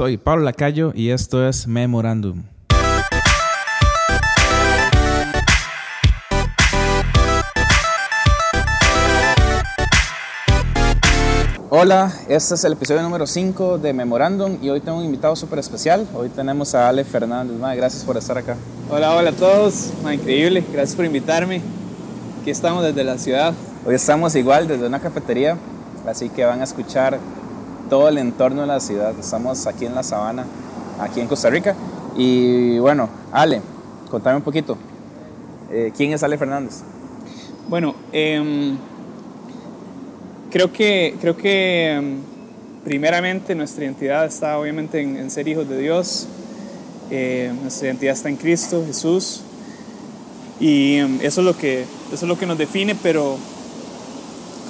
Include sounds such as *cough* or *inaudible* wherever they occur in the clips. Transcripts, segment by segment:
soy Pablo Lacayo y esto es Memorandum. Hola, este es el episodio número 5 de Memorandum y hoy tengo un invitado súper especial. Hoy tenemos a Ale Fernández. gracias por estar acá. Hola, hola a todos. increíble, gracias por invitarme. Aquí estamos desde la ciudad. Hoy estamos igual desde una cafetería, así que van a escuchar todo el entorno de la ciudad. Estamos aquí en la sabana, aquí en Costa Rica. Y bueno, Ale, contame un poquito. Eh, ¿Quién es Ale Fernández? Bueno, eh, Creo que, creo que em, primeramente nuestra identidad está obviamente en, ser hijos de Dios. Eh, nuestra identidad está en Cristo, Jesús. Y em, eso es, lo que, eso es lo que nos define, pero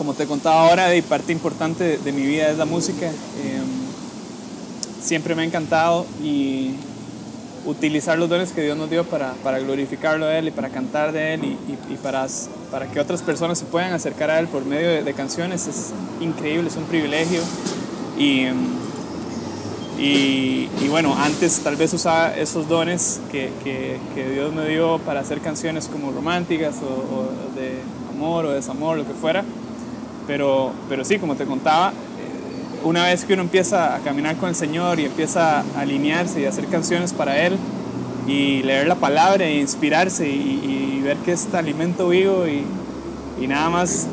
como te contaba ahora, y parte importante de, mi vida es la música. Em, siempre me ha encantado y utilizar los dones que Dios nos dio para, para glorificarlo a Él y para cantar de Él y, para, para que otras personas se puedan acercar a Él por medio de, canciones es increíble, es un privilegio. Y, y, bueno, antes tal vez usaba esos dones que, que, Dios me dio para hacer canciones como románticas o, de amor o desamor, lo que fuera. Pero, pero sí, como te contaba, una vez que uno empieza a caminar con el Señor y empieza a alinearse y a hacer canciones para Él y leer la palabra e inspirarse y, ver que es alimento vivo y, nada más,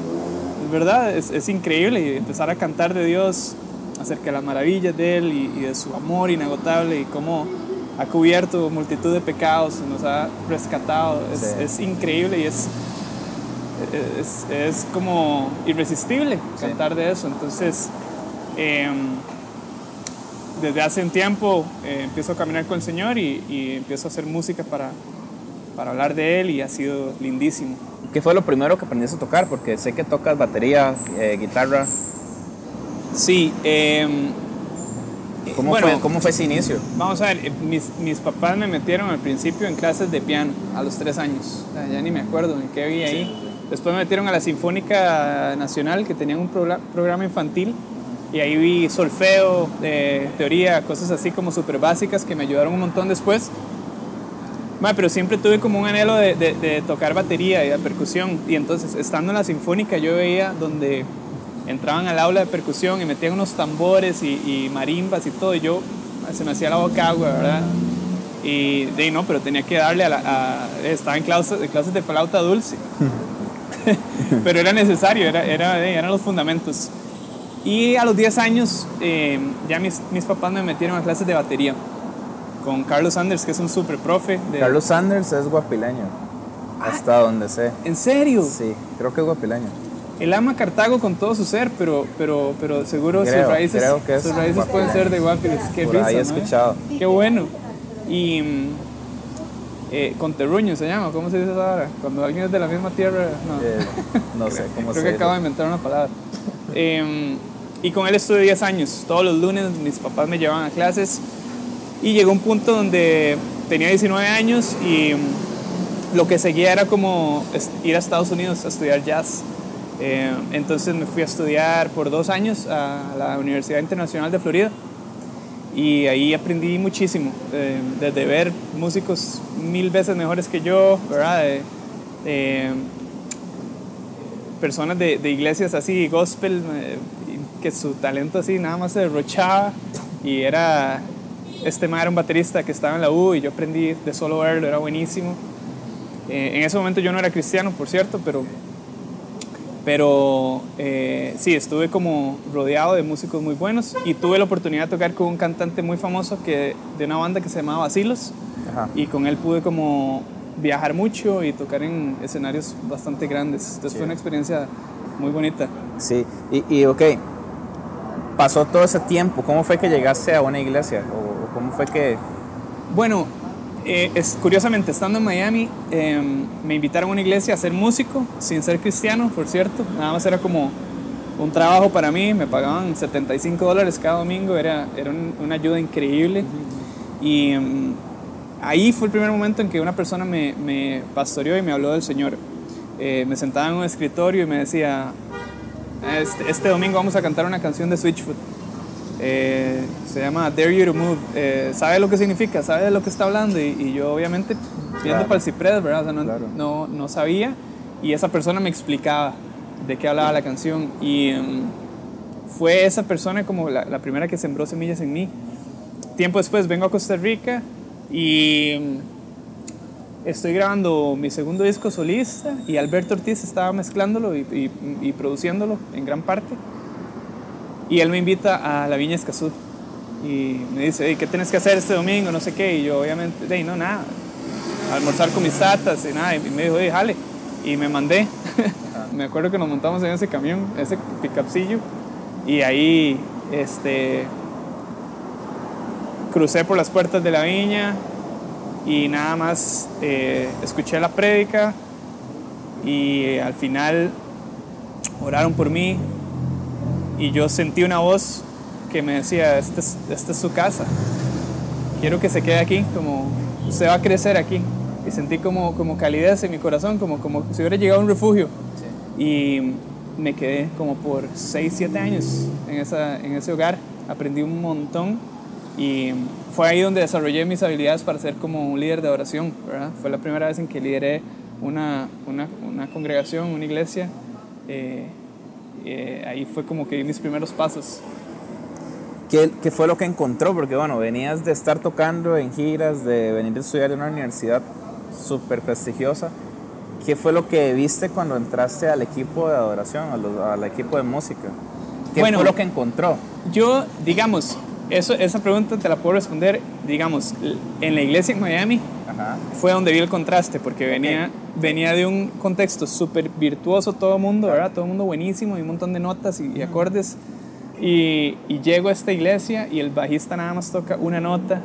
es verdad, es, increíble y empezar a cantar de Dios acerca de las maravillas de Él y, de su amor inagotable y cómo ha cubierto multitud de pecados, nos ha rescatado, es, increíble y es, es, como irresistible cantar de eso. Entonces, Em, desde hace un tiempo eh, empiezo a caminar con el Señor y, empiezo a hacer música para, para hablar de Él y ha sido lindísimo. ¿Qué fue lo primero que aprendiste a tocar? Porque sé que tocas batería, eh, guitarra. Sí. Em, ¿Cómo, fue, ¿Cómo fue ese inicio? Vamos a ver, eh, mis, mis, papás me metieron al principio en clases de piano a los tres años. ya ni me acuerdo en qué había ahí. Después me metieron a la Sinfónica Nacional, que tenían un programa infantil y ahí vi solfeo, eh, teoría, cosas así como súper básicas que me ayudaron un montón después. pero siempre tuve como un anhelo de, de, tocar batería y de percusión. Y entonces, estando en la sinfónica, yo veía donde entraban al aula de percusión y metían unos tambores y, marimbas y todo. Y yo se me hacía la boca agua, ¿verdad? Y de no, pero tenía que darle a la. estaba en clases, de clases de flauta dulce. *laughs* *laughs* pero era necesario, era, era, eran los fundamentos. Y a los 10 años eh, ya mis, mis, papás me metieron a clases de batería con Carlos Sanders, que es un super profe. Carlos Sanders es guapileño, hasta donde sé. ¿En serio? Sí, creo que es guapileño. Él ama Cartago con todo su ser, pero, pero, pero seguro sus raíces, sus raíces pueden ser de Guapiles. Qué Por ahí he escuchado. Qué bueno. Y eh, con terruño se llama, ¿cómo se dice eso ahora? Cuando alguien es de la misma tierra, no. Eh, no sé *laughs* cómo se Creo que acabo de inventar una palabra. Eh, y con él estuve 10 años. Todos los lunes mis papás me llevaban a clases y llegó un punto donde tenía 19 años y lo que seguía era como ir a Estados Unidos a estudiar jazz. Eh, entonces me fui a estudiar por dos años a la Universidad Internacional de Florida y ahí aprendí muchísimo, eh, desde ver músicos mil veces mejores que yo, ¿verdad? personas de, de, iglesias así, gospel, eh, que su talento así nada más se derrochaba y era, este man era un baterista que estaba en la U y yo aprendí de solo verlo, era buenísimo. Eh, en ese momento yo no era cristiano, por cierto, pero, pero eh, sí, estuve como rodeado de músicos muy buenos y tuve la oportunidad de tocar con un cantante muy famoso que, de una banda que se llamaba Basilos y con él pude como viajar mucho y tocar en escenarios bastante grandes. Entonces fue una experiencia muy bonita. Sí, y, y ok, pasó todo ese tiempo? ¿Cómo fue que llegaste a una iglesia? ¿O cómo fue que...? Bueno, eh, es, curiosamente, estando en Miami, em, me invitaron a una iglesia a ser músico, sin ser cristiano, por cierto. Nada más era como un trabajo para mí, me pagaban 75 dólares cada domingo, era, era una ayuda increíble. Y em, ahí fue el primer momento en que una persona me, pastoreó y me habló del Señor. Eh, me sentaba en un escritorio y me decía, este, este, domingo vamos a cantar una canción de Switchfoot. Eh, se llama Dare You to Move. Eh, ¿Sabe lo que significa? ¿Sabe de lo que está hablando? Y, y yo obviamente viendo Claro. para el ciprés, ¿verdad? O sea, no, Claro. no, no sabía y esa persona me explicaba de qué hablaba la canción y mm, fue esa persona como la, la primera que sembró semillas en mí. Tiempo después vengo a Costa Rica y mm, estoy grabando mi segundo disco solista y Alberto Ortiz estaba mezclándolo y, y- y produciéndolo en gran parte. Y él me invita a la Viña Escazú y me dice, "Ey, ¿qué tienes que hacer este domingo? No sé qué. Y yo obviamente, "Ey, no, nada, almorzar con mis tatas y nada. Y me dijo, "Ey, jale. Y me mandé. *laughs* me acuerdo que nos montamos en ese camión, ese pickupcillo. Y ahí, este, crucé por las puertas de la viña y nada más eh, escuché la prédica y eh, al final oraron por mí y yo sentí una voz que me decía, esta es, esta es su casa, quiero que se quede aquí, como usted va a crecer aquí. Y sentí como, como calidez en mi corazón, como, como si hubiera llegado a un refugio. Y me quedé como por 6, 7 años en, esa, en ese hogar, aprendí un montón y fue ahí donde desarrollé mis habilidades para ser como un líder de oración, ¿verdad? Fue la primera vez en que lideré una, una, una congregación, una iglesia. eh, eh, ahí fue como que di mis primeros pasos. ¿Qué, qué fue lo que encontró? Porque bueno, venías de estar tocando en giras, de venir a estudiar en una universidad súper prestigiosa. ¿Qué fue lo que viste cuando entraste al equipo de adoración, a los- al equipo de música? ¿Qué Bueno. fue lo que encontró? Yo, digamos, eso, esa pregunta te la puedo responder, digamos, en la iglesia en Miami Ajá. fue donde vi el contraste, porque venía, venía de un contexto súper virtuoso todo mundo, ¿verdad? Todo mundo buenísimo y un montón de notas y, y acordes. Y, y llego a esta iglesia y el bajista nada más toca una nota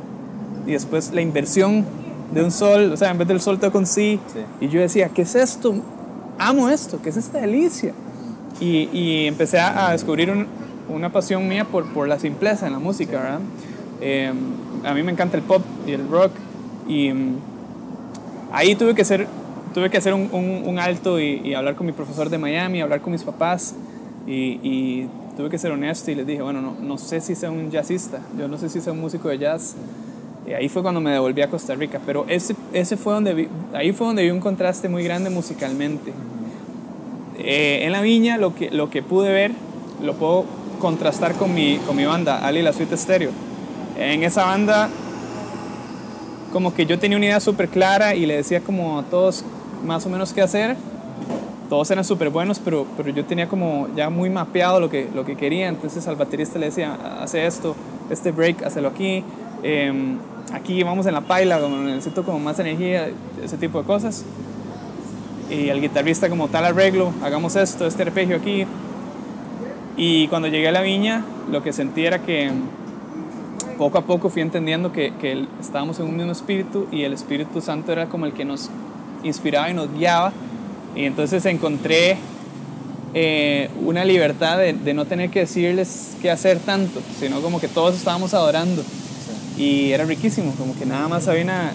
y después la inversión de un sol, o sea, en vez del sol toca un sí. Sí. Y yo decía, ¿qué es esto? Amo esto, ¿qué es esta delicia? Y, y empecé a, a descubrir un- una pasión mía por, por la simpleza en la música, ¿verdad? Eh, a mí me encanta el pop y el rock y mm, ahí tuve que hacer, tuve que hacer un, un- un alto y, y hablar con mi profesor de Miami, hablar con mis papás y, y tuve que ser honesto y les dije, bueno, no, no sé si sea un jazzista, yo no sé si sea un músico de jazz. Y ahí fue cuando me devolví a Costa Rica, pero ese, ese fue donde vi, ahí fue donde vi un contraste muy grande musicalmente. Eh, en la viña lo que, lo que pude ver lo puedo contrastar con mi, con mi banda, Ali La Suite Stereo. En esa banda como que yo tenía una idea súper clara y le decía como a todos más o menos qué hacer. Todos eran súper buenos, pero, pero yo tenía como ya muy mapeado lo que, lo que quería. Entonces al baterista le decía, hace esto, este break, hazlo aquí. em, aquí vamos en la paila, como necesito como más energía, ese tipo de cosas. Y al guitarrista como tal arreglo, hagamos esto, este arpegio aquí. Y cuando llegué a la viña, lo que sentí era que poco a poco fui entendiendo que, estábamos en un mismo espíritu y el Espíritu Santo era como el que nos inspiraba y nos guiaba. Y entonces encontré eh, una libertad de, de no tener que decirles qué hacer tanto, sino como que todos estábamos adorando. Y era riquísimo, como que nada más había una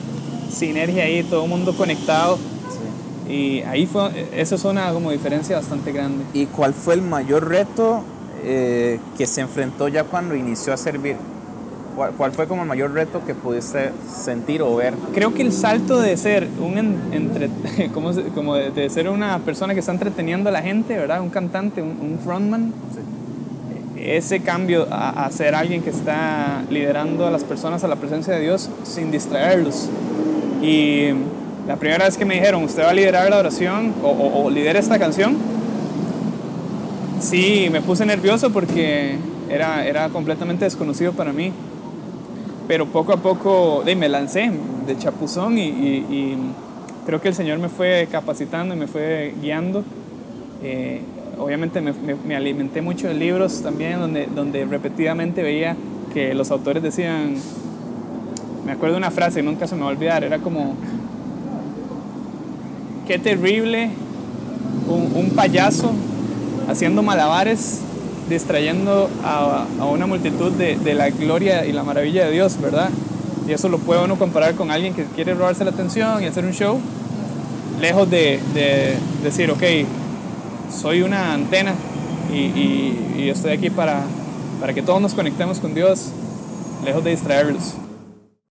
sinergia ahí, todo el mundo conectado. Y ahí fue, eso es una como diferencia bastante grande. ¿Y cuál fue el mayor reto eh, que se enfrentó ya cuando inició a servir? ¿Cuál, cuál fue como el mayor reto que pudiste sentir o ver? Creo que el salto de ser un en- entre, *laughs* como, como de, de ser una persona que está entreteniendo a la gente, ¿verdad? Un cantante, un, un frontman, ese cambio a, a ser alguien que está liderando a las personas a la presencia de Dios sin distraerlos. Y la primera vez que me dijeron, usted va a liderar la oración o, o, o lidera esta canción, sí, me puse nervioso porque era, era completamente desconocido para mí. Pero poco a poco me lancé de chapuzón y, y- creo que el Señor me fue capacitando y me fue guiando. Eh, obviamente me, me- me alimenté mucho de libros también donde, donde repetidamente veía que los autores decían, me acuerdo una frase, nunca se me va a olvidar, era como, qué terrible un, un payaso haciendo malabares, distrayendo a, una multitud de, la gloria y la maravilla de Dios, ¿verdad? Y eso lo puede uno comparar con alguien que quiere robarse la atención y hacer un show, lejos de, de decir, ok, soy una antena y, y- y estoy aquí para, para que todos nos conectemos con Dios, lejos de distraerlos.